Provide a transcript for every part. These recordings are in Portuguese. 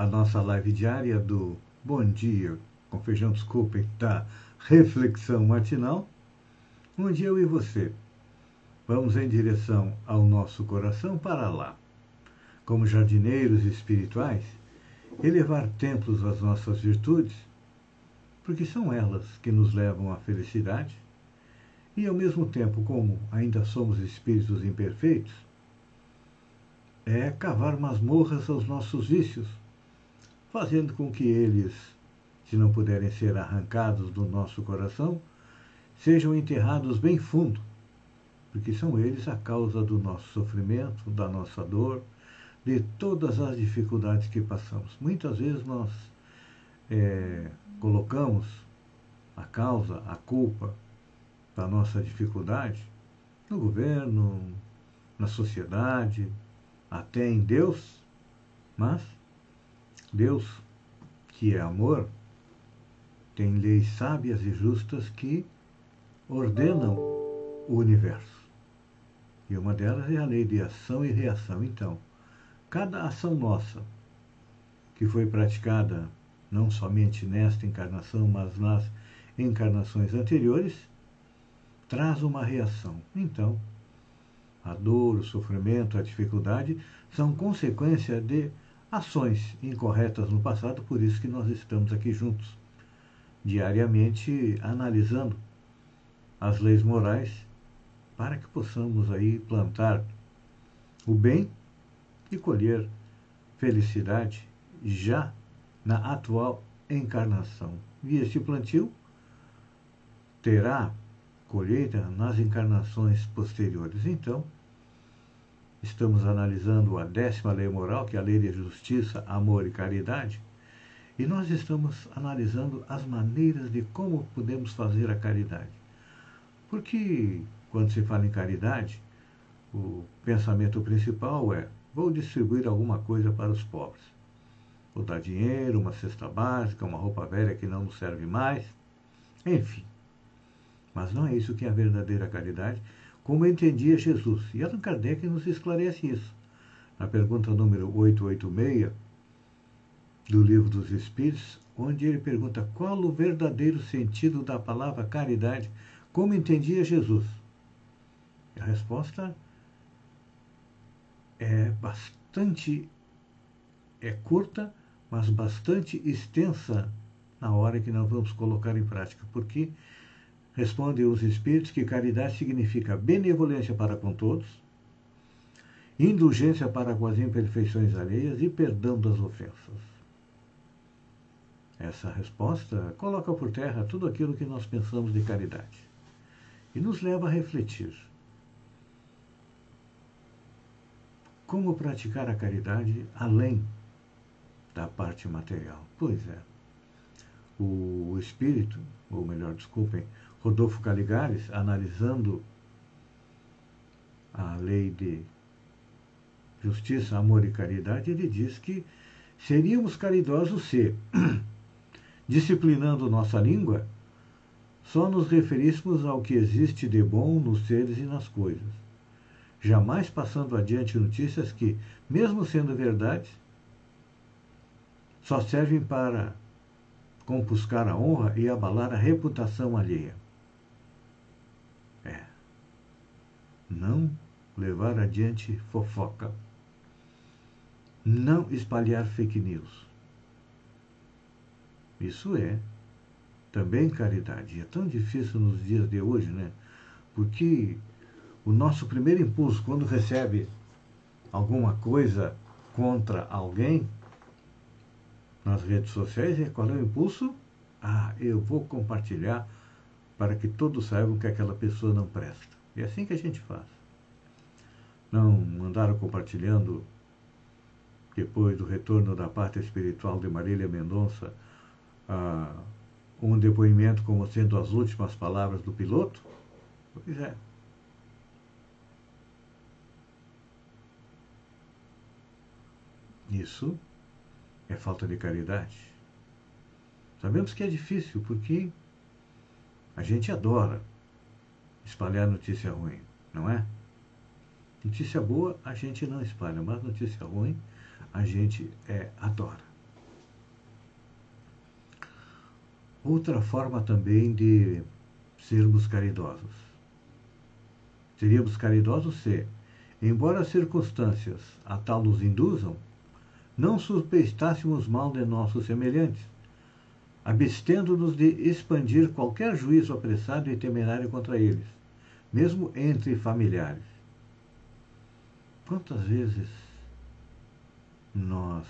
à nossa live diária do Bom Dia com Feijão, desculpem, da Reflexão Matinal, onde eu e você vamos em direção ao nosso coração para lá, como jardineiros espirituais, elevar templos às nossas virtudes, porque são elas que nos levam à felicidade. E, ao mesmo tempo, como ainda somos espíritos imperfeitos, é cavar masmorras aos nossos vícios, fazendo com que eles, se não puderem ser arrancados do nosso coração, sejam enterrados bem fundo, porque são eles a causa do nosso sofrimento, da nossa dor, de todas as dificuldades que passamos. Muitas vezes nós é, colocamos a causa, a culpa da nossa dificuldade no governo, na sociedade, até em Deus, mas Deus, que é amor, tem leis sábias e justas que ordenam o universo. E uma delas é a lei de ação e reação. Então, cada ação nossa que foi praticada não somente nesta encarnação, mas nas encarnações anteriores, traz uma reação. Então, a dor, o sofrimento, a dificuldade são consequência de ações incorretas no passado, por isso que nós estamos aqui juntos, diariamente analisando as leis morais para que possamos aí plantar o bem e colher felicidade já na atual encarnação. E este plantio terá colheita nas encarnações posteriores. Então, estamos analisando a décima lei moral, que é a lei de justiça, amor e caridade, e nós estamos analisando as maneiras de como podemos fazer a caridade. Porque quando se fala em caridade, o pensamento principal é: vou distribuir alguma coisa para os pobres. Vou dar dinheiro, uma cesta básica, uma roupa velha que não nos serve mais. Enfim, mas não é isso que é a verdadeira caridade, como entendia Jesus. E Allan Kardec nos esclarece isso. Na pergunta número 886 do Livro dos Espíritos, onde ele pergunta qual o verdadeiro sentido da palavra caridade, como entendia Jesus. A resposta é bastante é curta, mas bastante extensa na hora que nós vamos colocar em prática, porque Respondem os espíritos que caridade significa benevolência para com todos, indulgência para com as imperfeições alheias e perdão das ofensas. Essa resposta coloca por terra tudo aquilo que nós pensamos de caridade e nos leva a refletir. Como praticar a caridade além da parte material? Pois é, o espírito, ou melhor, desculpem, Rodolfo Caligares, analisando a lei de justiça, amor e caridade, ele diz que seríamos caridosos se, disciplinando nossa língua, só nos referíssemos ao que existe de bom nos seres e nas coisas, jamais passando adiante notícias que, mesmo sendo verdades, só servem para compuscar a honra e abalar a reputação alheia. Não levar adiante fofoca, não espalhar fake news. Isso é também caridade. É tão difícil nos dias de hoje, né? Porque o nosso primeiro impulso quando recebe alguma coisa contra alguém nas redes sociais é qual é o impulso? Ah, eu vou compartilhar para que todos saibam que aquela pessoa não presta. É assim que a gente faz. Não andaram compartilhando depois do retorno da pátria espiritual de Marília Mendonça, um depoimento como sendo as últimas palavras do piloto? Pois é. Isso é falta de caridade. Sabemos que é difícil porque a gente adora espalhar notícia ruim, não é? Notícia boa a gente não espalha, mas notícia ruim a gente é, adora. Outra forma também de sermos caridosos. Seríamos caridosos se, embora as circunstâncias a tal nos induzam, não suspeitássemos mal de nossos semelhantes, abstendo-nos de expandir qualquer juízo apressado e temerário contra eles, mesmo entre familiares. Quantas vezes nós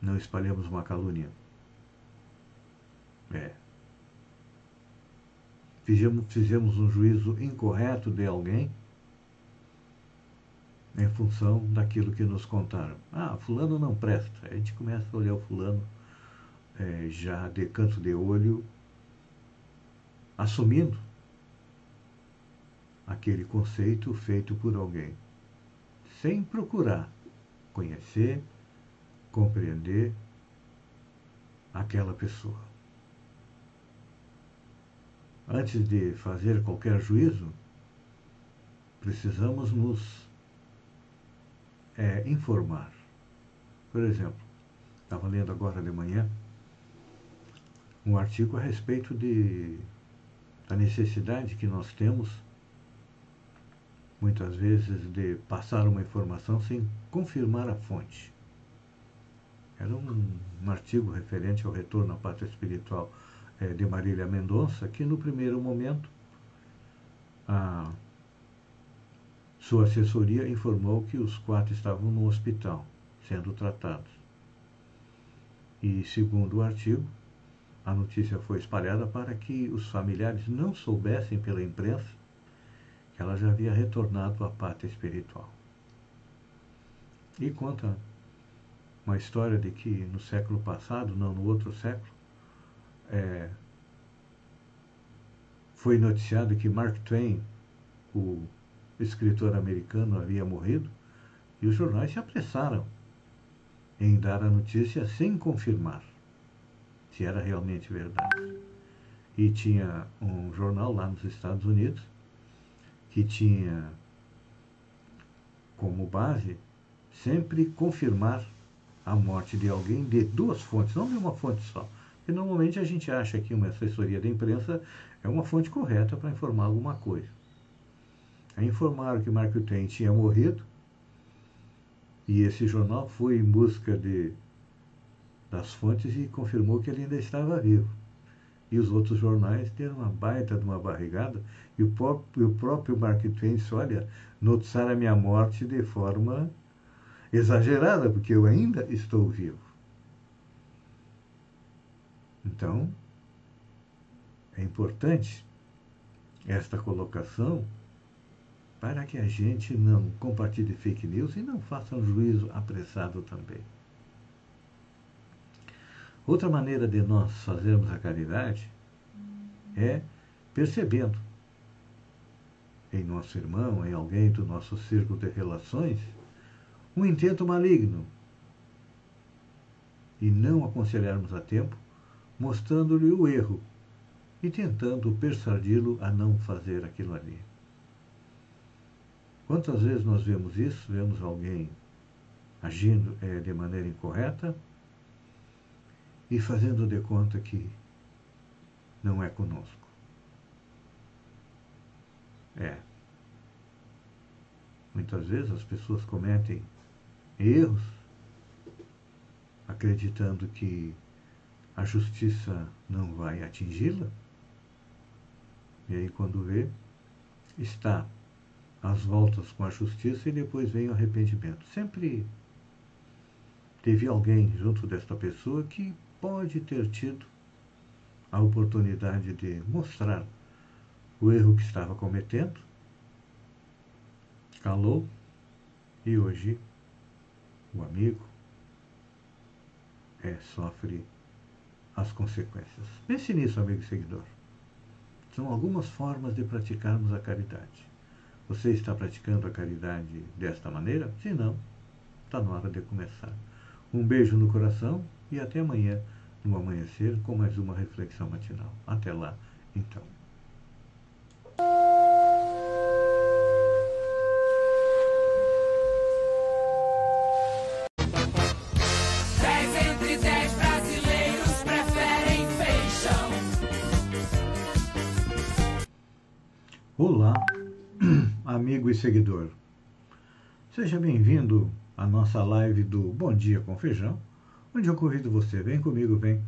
não espalhamos uma calúnia? É. Fizemos, fizemos um juízo incorreto de alguém em função daquilo que nos contaram. Ah, fulano não presta. A gente começa a olhar o fulano é, já de canto de olho, assumindo aquele conceito feito por alguém, sem procurar conhecer, compreender aquela pessoa. Antes de fazer qualquer juízo, precisamos nos é, informar. Por exemplo, estava lendo agora de manhã um artigo a respeito de, da necessidade que nós temos, muitas vezes, de passar uma informação sem confirmar a fonte. Era um, um artigo referente ao retorno à pátria espiritual é, de Marília Mendonça, que no primeiro momento a sua assessoria informou que os quatro estavam no hospital, sendo tratados. E, segundo o artigo, a notícia foi espalhada para que os familiares não soubessem pela imprensa que ela já havia retornado à pátria espiritual. E conta uma história de que no século passado, não no outro século, é, foi noticiado que Mark Twain, o escritor americano havia morrido e os jornais se apressaram em dar a notícia sem confirmar se era realmente verdade. E tinha um jornal lá nos Estados Unidos que tinha como base sempre confirmar a morte de alguém de duas fontes, não de uma fonte só. Porque normalmente a gente acha que uma assessoria da imprensa é uma fonte correta para informar alguma coisa. Aí informaram que Mark Twain tinha morrido e esse jornal foi em busca de, das fontes e confirmou que ele ainda estava vivo. E os outros jornais deram uma baita de uma barrigada e o próprio, o próprio Mark Twain disse, olha, noticiar a minha morte de forma exagerada, porque eu ainda estou vivo. Então, é importante esta colocação para que a gente não compartilhe fake news e não faça um juízo apressado também. Outra maneira de nós fazermos a caridade é percebendo em nosso irmão, em alguém do nosso círculo de relações, um intento maligno e não aconselharmos a tempo, mostrando-lhe o erro e tentando persuadi-lo a não fazer aquilo ali. Quantas vezes nós vemos isso? Vemos alguém agindo é, de maneira incorreta e fazendo de conta que não é conosco. É. Muitas vezes as pessoas cometem erros acreditando que a justiça não vai atingi-la. E aí, quando vê, está as voltas com a justiça e depois vem o arrependimento. Sempre teve alguém junto desta pessoa que pode ter tido a oportunidade de mostrar o erro que estava cometendo, calou e hoje o amigo, é, sofre as consequências. Pense nisso, amigo seguidor. São algumas formas de praticarmos a caridade. Você está praticando a caridade desta maneira? Se não, está na hora de começar. Um beijo no coração e até amanhã, no amanhecer, com mais uma reflexão matinal. Até lá, então. Olá, amigo e seguidor. Seja bem-vindo à nossa live do Bom Dia com Feijão, onde eu convido você, vem comigo, vem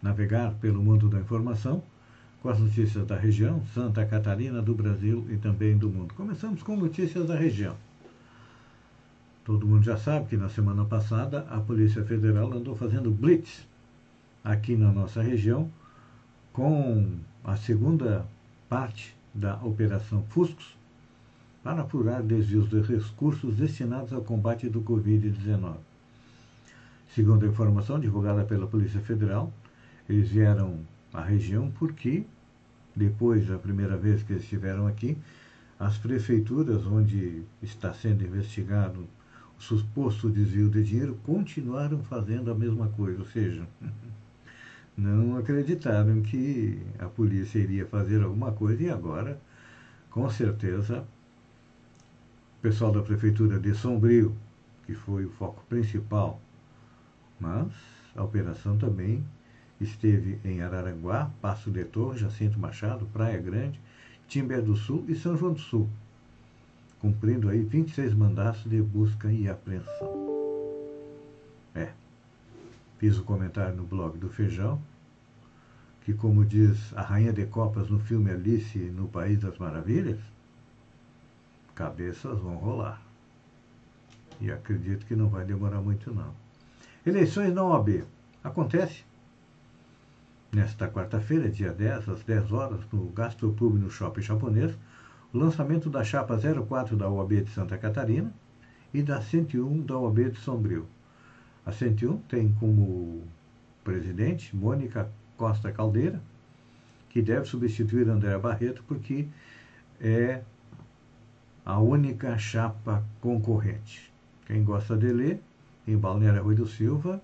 navegar pelo mundo da informação com as notícias da região, Santa Catarina, do Brasil e também do mundo. Começamos com notícias da região. Todo mundo já sabe que na semana passada a Polícia Federal andou fazendo blitz aqui na nossa região com a segunda parte da Operação Fuscos para apurar desvios de recursos destinados ao combate do Covid-19. Segundo a informação divulgada pela Polícia Federal, eles vieram à região porque, depois da primeira vez que eles estiveram aqui, as prefeituras onde está sendo investigado o suposto desvio de dinheiro continuaram fazendo a mesma coisa, ou seja, não acreditaram que a polícia iria fazer alguma coisa e agora, com certeza, o pessoal da prefeitura de Sombrio, que foi o foco principal, mas a operação também esteve em Araranguá, Passo de Torre, Jacinto Machado, Praia Grande, Timbé do Sul e São João do Sul, cumprindo aí 26 mandatos de busca e apreensão. É, Fiz o um comentário no blog do Feijão, que, como diz a Rainha de Copas no filme Alice no País das Maravilhas, cabeças vão rolar. E acredito que não vai demorar muito, não. Eleições na OAB. Acontece nesta quarta-feira, dia 10, às 10 horas, no Gastropub no Shopping Japonês, o lançamento da chapa 04 da OAB de Santa Catarina e da 101 da OAB de Sombrio. A 101 tem como presidente Mônica Costa Caldeira, que deve substituir André Barreto, porque é a única chapa concorrente. Quem gosta de ler, em Balneário Rui do Silva,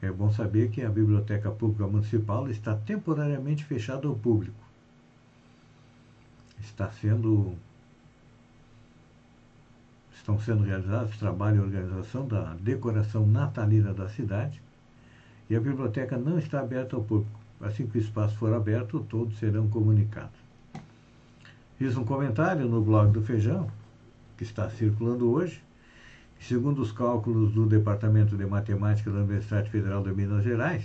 é bom saber que a Biblioteca Pública Municipal está temporariamente fechada ao público. Está sendo estão sendo realizados trabalho e organização da decoração natalina da cidade e a biblioteca não está aberta ao público. Assim que o espaço for aberto, todos serão comunicados. Fiz um comentário no blog do Feijão, que está circulando hoje, segundo os cálculos do Departamento de Matemática da Universidade Federal de Minas Gerais,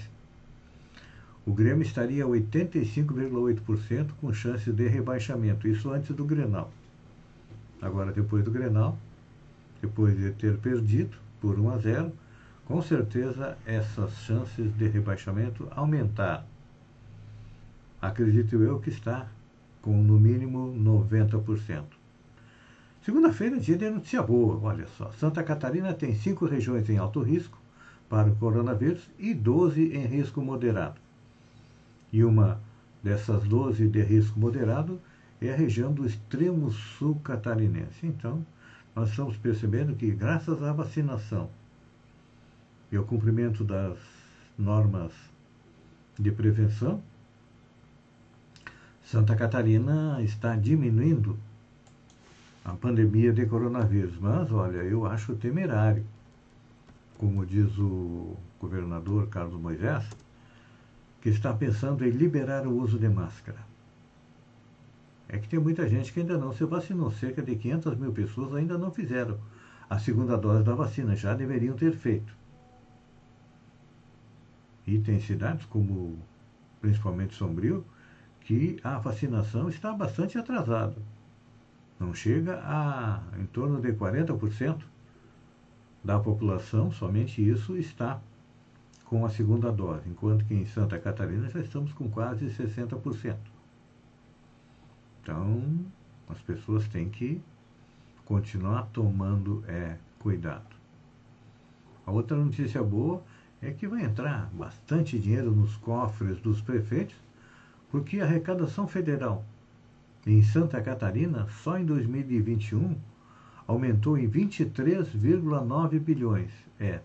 o Grêmio estaria a 85,8% com chance de rebaixamento, isso antes do Grenal. Agora, depois do Grenal, depois de ter perdido por 1 a 0, com certeza essas chances de rebaixamento aumentaram. Acredito eu que está com no mínimo 90%. Segunda-feira, dia de notícia boa, olha só. Santa Catarina tem cinco regiões em alto risco para o coronavírus e 12 em risco moderado. E uma dessas 12 de risco moderado é a região do extremo sul catarinense. Então, nós estamos percebendo que, graças à vacinação e ao cumprimento das normas de prevenção, Santa Catarina está diminuindo a pandemia de coronavírus. Mas, olha, eu acho temerário, como diz o governador Carlos Moisés, que está pensando em liberar o uso de máscara é que tem muita gente que ainda não se vacinou. Cerca de 500 mil pessoas ainda não fizeram a segunda dose da vacina, já deveriam ter feito. E tem cidades como, principalmente Sombrio, que a vacinação está bastante atrasada. Não chega a em torno de 40% da população, somente isso está com a segunda dose, enquanto que em Santa Catarina já estamos com quase 60%. Então, as pessoas têm que continuar tomando é, cuidado. A outra notícia boa é que vai entrar bastante dinheiro nos cofres dos prefeitos, porque a arrecadação federal em Santa Catarina, só em 2021, aumentou em 23,9 bilhões. É.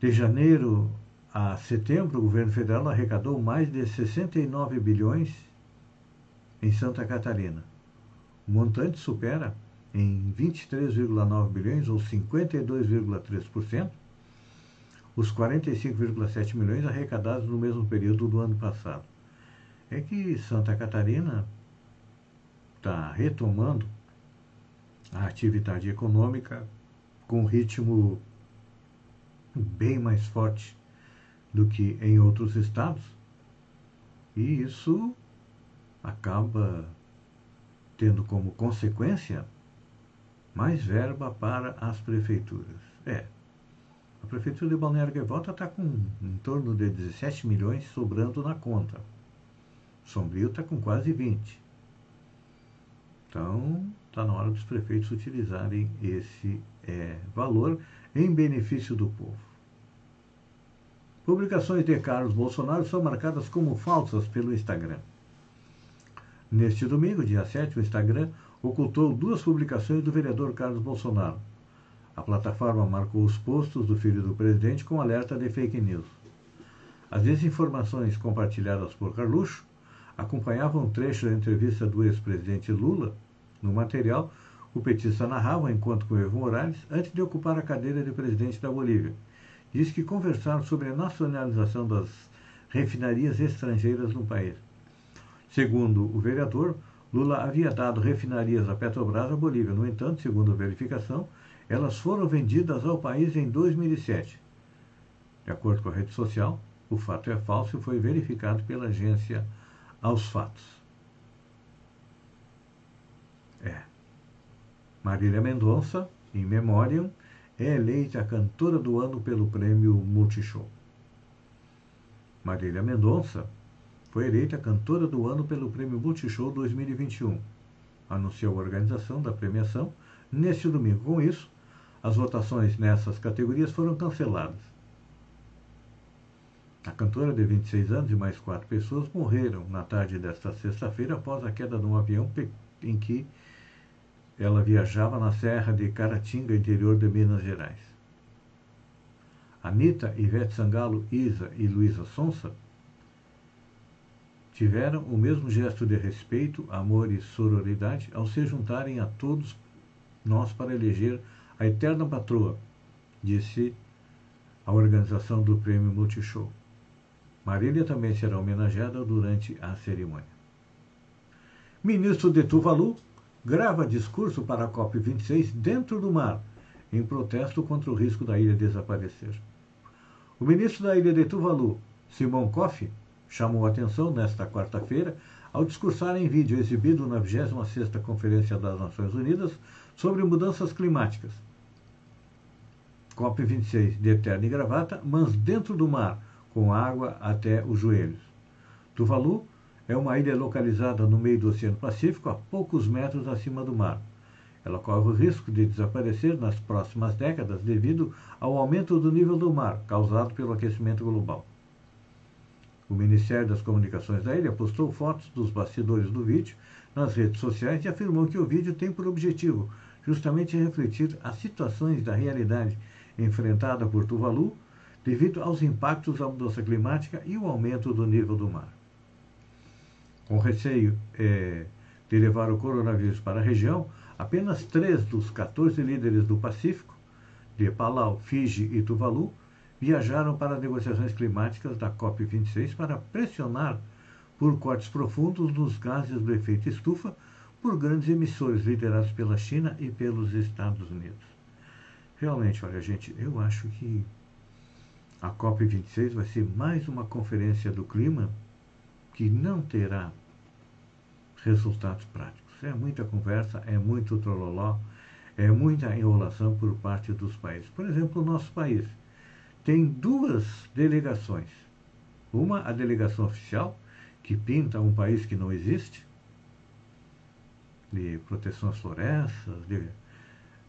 De janeiro a setembro, o governo federal arrecadou mais de 69 bilhões em Santa Catarina. O montante supera em 23,9 bilhões, ou 52,3%, os 45,7 milhões arrecadados no mesmo período do ano passado. É que Santa Catarina está retomando a atividade econômica com ritmo bem mais forte do que em outros estados, e isso acaba tendo como consequência mais verba para as prefeituras. É, a prefeitura de Balneário Gaivota está com em torno de 17 milhões sobrando na conta. Sombrio está com quase 20. Então, está na hora dos prefeitos utilizarem esse é, valor em benefício do povo. Publicações de Carlos Bolsonaro são marcadas como falsas pelo Instagram. Neste domingo, dia 7, o Instagram ocultou duas publicações do vereador Carlos Bolsonaro. A plataforma marcou os postos do filho do presidente com alerta de fake news. As desinformações compartilhadas por Carluxo acompanhavam um trecho da entrevista do ex-presidente Lula. No material, o petista narrava enquanto com Evo Morales antes de ocupar a cadeira de presidente da Bolívia. Diz que conversaram sobre a nacionalização das refinarias estrangeiras no país. Segundo o vereador, Lula havia dado refinarias à Petrobras à Bolívia. No entanto, segundo a verificação, elas foram vendidas ao país em 2007. De acordo com a rede social, o fato é falso e foi verificado pela agência Aos Fatos. É. Marília Mendonça, em memória, é eleita cantora do ano pelo prêmio Multishow. Marília Mendonça foi eleita cantora do ano pelo Prêmio Multishow 2021. Anunciou a organização da premiação neste domingo. Com isso, as votações nessas categorias foram canceladas. A cantora de 26 anos e mais quatro pessoas morreram na tarde desta sexta-feira após a queda de um avião em que ela viajava na Serra de Caratinga, interior de Minas Gerais. Anitta, Ivete Sangalo, Isa e Luísa Sonsa tiveram o mesmo gesto de respeito, amor e sororidade ao se juntarem a todos nós para eleger a eterna patroa, disse a organização do prêmio Multishow. Marília também será homenageada durante a cerimônia. Ministro de Tuvalu grava discurso para a COP26 dentro do mar, em protesto contra o risco da ilha desaparecer. O ministro da ilha de Tuvalu, Simon Kofi, chamou atenção nesta quarta-feira ao discursar em vídeo exibido na 26ª Conferência das Nações Unidas sobre mudanças climáticas. COP26 de terno e gravata, mas dentro do mar, com água até os joelhos. Tuvalu é uma ilha localizada no meio do Oceano Pacífico, a poucos metros acima do mar. Ela corre o risco de desaparecer nas próximas décadas devido ao aumento do nível do mar causado pelo aquecimento global. O Ministério das Comunicações da ilha postou fotos dos bastidores do vídeo nas redes sociais e afirmou que o vídeo tem por objetivo justamente refletir as situações da realidade enfrentada por Tuvalu devido aos impactos da mudança climática e o aumento do nível do mar. Com receio é, de levar o coronavírus para a região, apenas três dos 14 líderes do Pacífico, de Palau, Fiji e Tuvalu, viajaram para negociações climáticas da COP26 para pressionar por cortes profundos nos gases do efeito estufa por grandes emissores liderados pela China e pelos Estados Unidos. Realmente, olha, gente, eu acho que a COP26 vai ser mais uma conferência do clima que não terá resultados práticos. É muita conversa, é muito trololó, é muita enrolação por parte dos países. Por exemplo, o nosso país tem duas delegações. Uma, a delegação oficial, que pinta um país que não existe, de proteção às florestas, de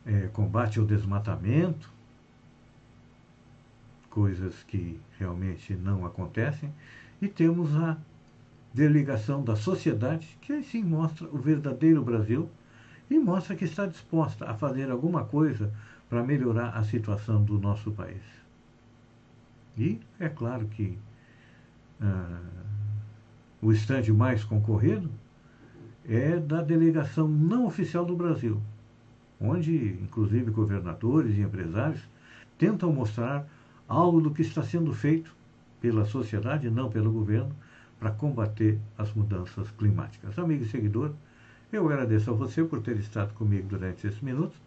é, combate ao desmatamento, coisas que realmente não acontecem, e temos a delegação da sociedade, que aí sim mostra o verdadeiro Brasil e mostra que está disposta a fazer alguma coisa para melhorar a situação do nosso país. E é claro que ah, o estande mais concorrido é da delegação não oficial do Brasil, onde, inclusive, governadores e empresários tentam mostrar algo do que está sendo feito pela sociedade, não pelo governo, para combater as mudanças climáticas. Amigo e seguidor, eu agradeço a você por ter estado comigo durante esses minutos.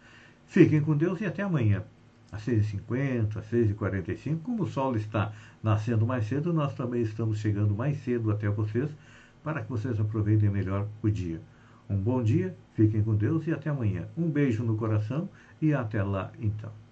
Fiquem com Deus e até amanhã, às 6h50, às 6h45. Como o sol está nascendo mais cedo, nós também estamos chegando mais cedo até vocês, para que vocês aproveitem melhor o dia. Um bom dia, fiquem com Deus e até amanhã. Um beijo no coração e até lá então.